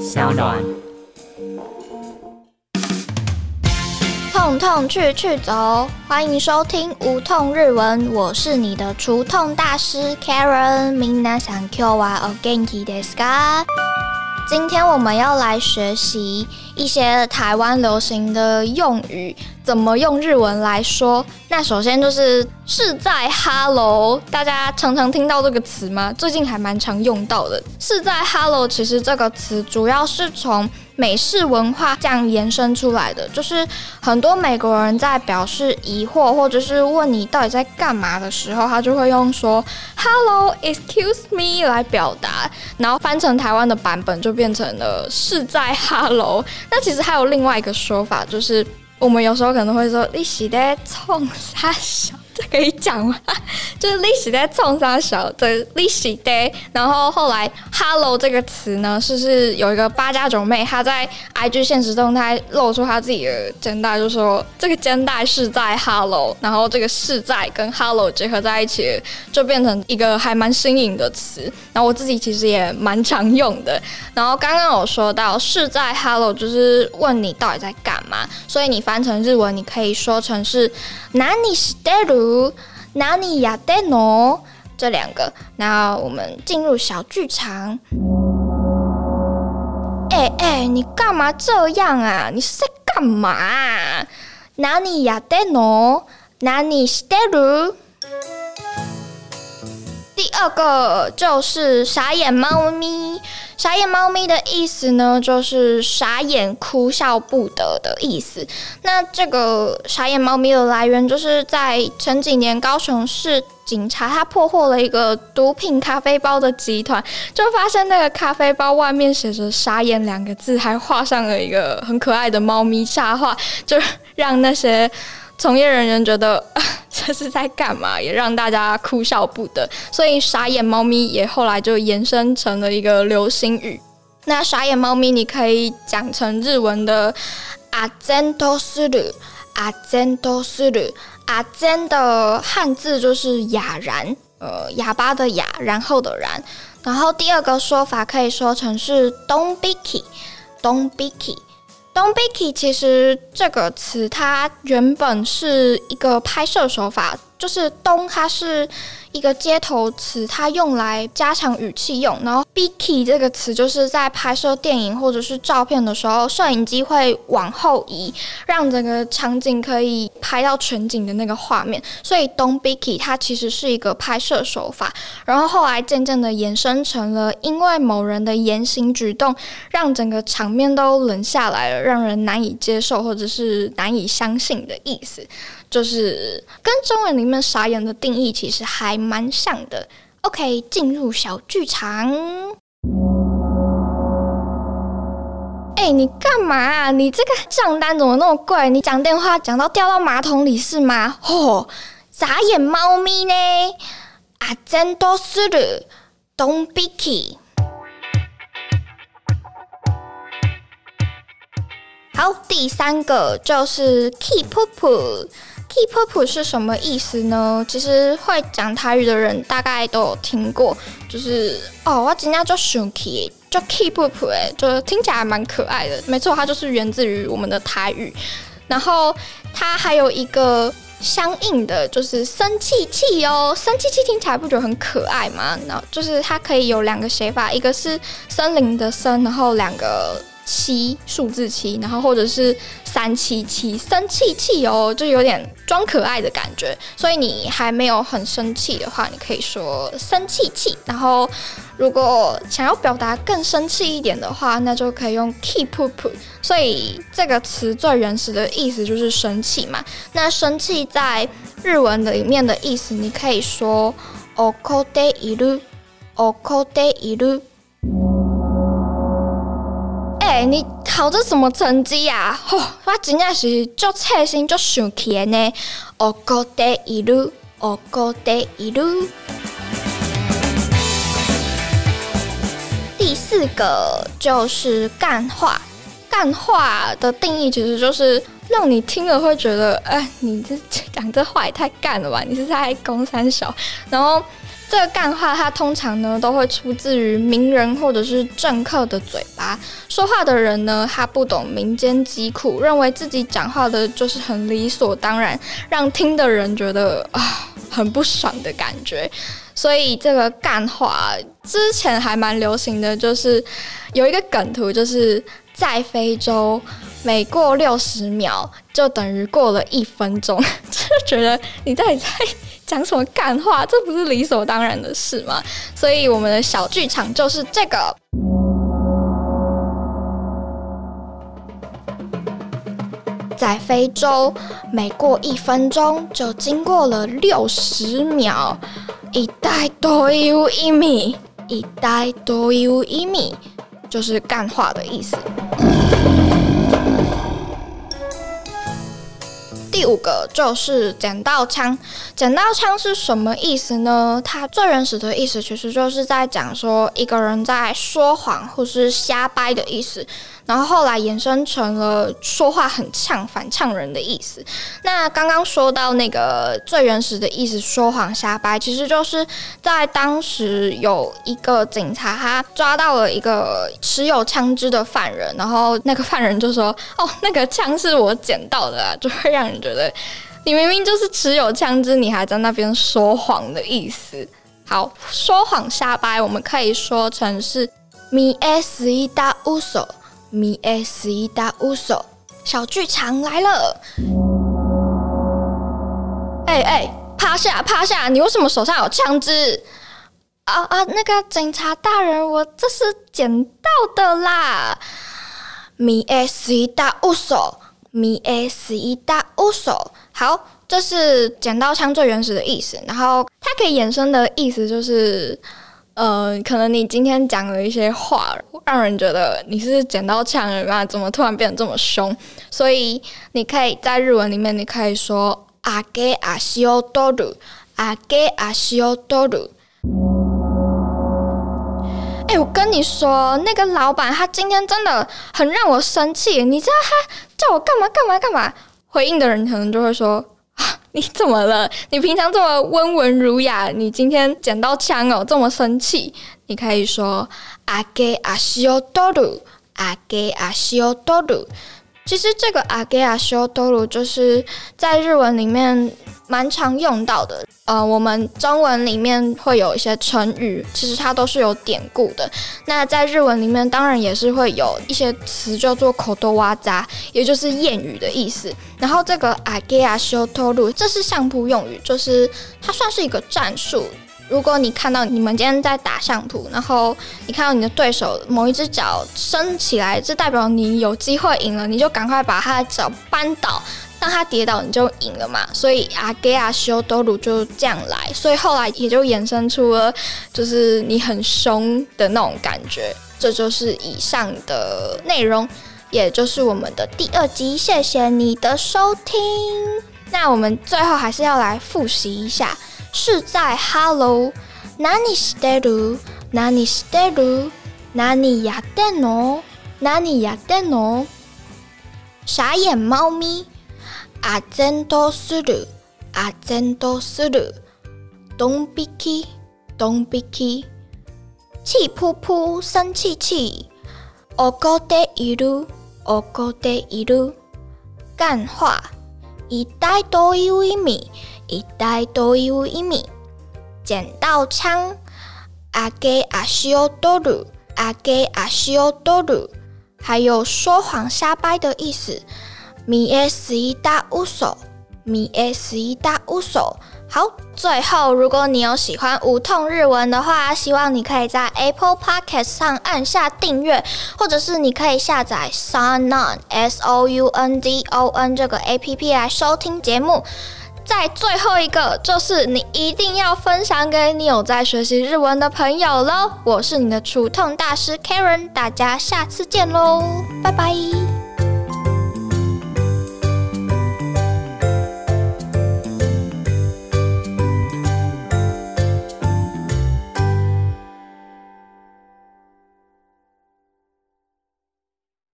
小暖。痛痛去去走，欢迎收听无痛日文，我是你的除痛大师 Karen。皆さん今日はお元気ですか？ 今天我们要来学习一些台湾流行的用语，怎么用日文来说？那首先就是是在 Hello，大家常常听到这个词吗？最近还蛮常用到的。是在 Hello，其实这个词主要是从美式文化这样延伸出来的，就是很多美国人在表示疑惑或者是问你到底在干嘛的时候，他就会用说 “Hello, excuse me” 来表达，然后翻成台湾的版本就变成了是在 Hello。那其实还有另外一个说法，就是我们有时候可能会说“你是在冲啥小”。这可以讲吗？就是历史在冲沙小的历史 day，然后后来 hello 这个词呢，是是有一个八家九妹，她在 IG 现实动态露出她自己的肩带，就说这个肩带是在 hello，然后这个是在跟 hello 结合在一起，就变成一个还蛮新颖的词。然后我自己其实也蛮常用的。然后刚刚有说到是在 hello，就是问你到底在干嘛，所以你翻成日文，你可以说成是哪里是如“哪里呀？电脑这两个，那我们进入小剧场。哎哎，你干嘛这样啊？你是在干嘛？哪里呀？电脑哪里是电脑？第二个就是傻眼猫咪。傻眼猫咪的意思呢，就是傻眼、哭笑不得的意思。那这个傻眼猫咪的来源，就是在前几年高雄市警察他破获了一个毒品咖啡包的集团，就发现那个咖啡包外面写着“傻眼”两个字，还画上了一个很可爱的猫咪插画，就让那些。从业人员觉得这是在干嘛，也让大家哭笑不得，所以傻眼猫咪也后来就延伸成了一个流行语。那傻眼猫咪你可以讲成日文的阿真多斯鲁，阿真多斯鲁，阿真的汉字就是哑然，呃，哑巴的哑，然后的然。然后第二个说法可以说成是 Don't be key，Don't Don't be key，其实这个词它原本是一个拍摄手法，就是东，它是。一个接头词，它用来加强语气用。然后 b key 这个词就是在拍摄电影或者是照片的时候，摄影机会往后移，让整个场景可以拍到全景的那个画面。所以 don't be key 它其实是一个拍摄手法。然后后来渐渐的延伸成了，因为某人的言行举动让整个场面都冷下来了，让人难以接受或者是难以相信的意思。就是跟中文里面傻眼的定义其实还蛮像的。OK，进入小剧场。哎，你干嘛？你这个账单怎么那么贵？你讲电话讲到掉到马桶里是吗？哦，傻眼猫咪呢？啊，真多事了，Don't be key。好，第三个就是 keep up。Keep up 是什么意思呢？其实会讲台语的人大概都有听过，就是哦，我今天叫 Shuki，叫 keep up，哎，就听起来蛮可爱的。没错，它就是源自于我们的台语。然后它还有一个相应的，就是生气气哦，生气气听起来不觉得很可爱吗？然后就是它可以有两个写法，一个是森林的森，然后两个。七数字七，然后或者是三七七，生气气哦，就有点装可爱的感觉。所以你还没有很生气的话，你可以说生气气。然后如果想要表达更生气一点的话，那就可以用 keep up。所以这个词最原始的意思就是生气嘛。那生气在日文里面的意思，你可以说 okode iru，okode iru。哎，你考的什么成绩呀？吼，我真正是足切心足想起的呢。哦，高第一路，哦，高第一路。第四个就是干话，干话的定义其实就是让你听了会觉得，哎，你这讲这话也太干了吧？你是在攻三小，然后。这个干话它通常呢都会出自于名人或者是政客的嘴巴。说话的人呢，他不懂民间疾苦，认为自己讲话的就是很理所当然，让听的人觉得啊很不爽的感觉。所以这个干话之前还蛮流行的，就是有一个梗图，就是在非洲。每过六十秒就等于过了一分钟，就觉得你到底在讲什么干话？这不是理所当然的事吗？所以我们的小剧场就是这个，在非洲每过一分钟就经过了六十秒，一代多有一米，一代多有一米，就是干话的意思。第五个就是剪刀枪，剪刀枪是什么意思呢？它最原始的意思其实就是在讲说一个人在说谎或是瞎掰的意思。然后后来衍生成了说话很呛、反呛人的意思。那刚刚说到那个最原始的意思，说谎瞎掰，其实就是在当时有一个警察，他抓到了一个持有枪支的犯人，然后那个犯人就说：“哦，那个枪是我捡到的啊。”就会让人觉得你明明就是持有枪支，你还在那边说谎的意思。好，说谎瞎掰，我们可以说成是 “mi s i da uso”。Mi S 一大乌手，小剧场来了！哎哎，趴下趴下！你为什么手上有枪支？啊啊，那个警察大人，我这是捡到的啦！Mi S 一大乌手，Mi S 一大乌手。好，这是捡到枪最原始的意思，然后它可以衍生的意思就是。呃，可能你今天讲了一些话，让人觉得你是捡到枪了嘛？怎么突然变得这么凶？所以你可以在日文里面，你可以说阿给阿西奥多鲁，阿给阿西奥多鲁。哎，我跟你说，那个老板他今天真的很让我生气。你知道他叫我干嘛干嘛干嘛？回应的人可能就会说。你怎么了？你平常这么温文儒雅，你今天捡到枪哦，这么生气？你可以说阿给阿西奥多鲁，阿给阿西奥多鲁。其实这个阿给阿西奥多鲁就是在日文里面。蛮常用到的，呃，我们中文里面会有一些成语，其实它都是有典故的。那在日文里面，当然也是会有一些词叫做口多哇扎，也就是谚语的意思。然后这个阿给阿修托鲁，这是相扑用语，就是它算是一个战术。如果你看到你们今天在打相扑，然后你看到你的对手某一只脚升起来，这代表你有机会赢了，你就赶快把他的脚扳倒。让他跌倒，你就赢了嘛。所以阿给阿修多鲁就这样来，所以后来也就衍生出了就是你很凶的那种感觉。这就是以上的内容，也就是我们的第二集。谢谢你的收听。那我们最后还是要来复习一下，是在 Hello，哪里是德鲁？哪里是德鲁？哪里呀？德诺？哪里呀？德诺？傻眼猫咪。阿珍多斯鲁，阿珍多斯鲁，东比基，东比基，气噗噗，生气气，我哥得一路，我哥得一路，干话，一袋多一米，一袋多一米，捡到枪，阿给阿西奥多鲁，阿给阿西奥多鲁，还有说谎瞎掰的意思。米 s 一大乌手，米 s 一大乌手。好，最后，如果你有喜欢无痛日文的话，希望你可以在 Apple Podcast 上按下订阅，或者是你可以下载 Sounon S O U N D O N 这个 A P P 来收听节目。在最后一个，就是你一定要分享给你有在学习日文的朋友喽。我是你的除痛大师 Karen，大家下次见喽，拜拜。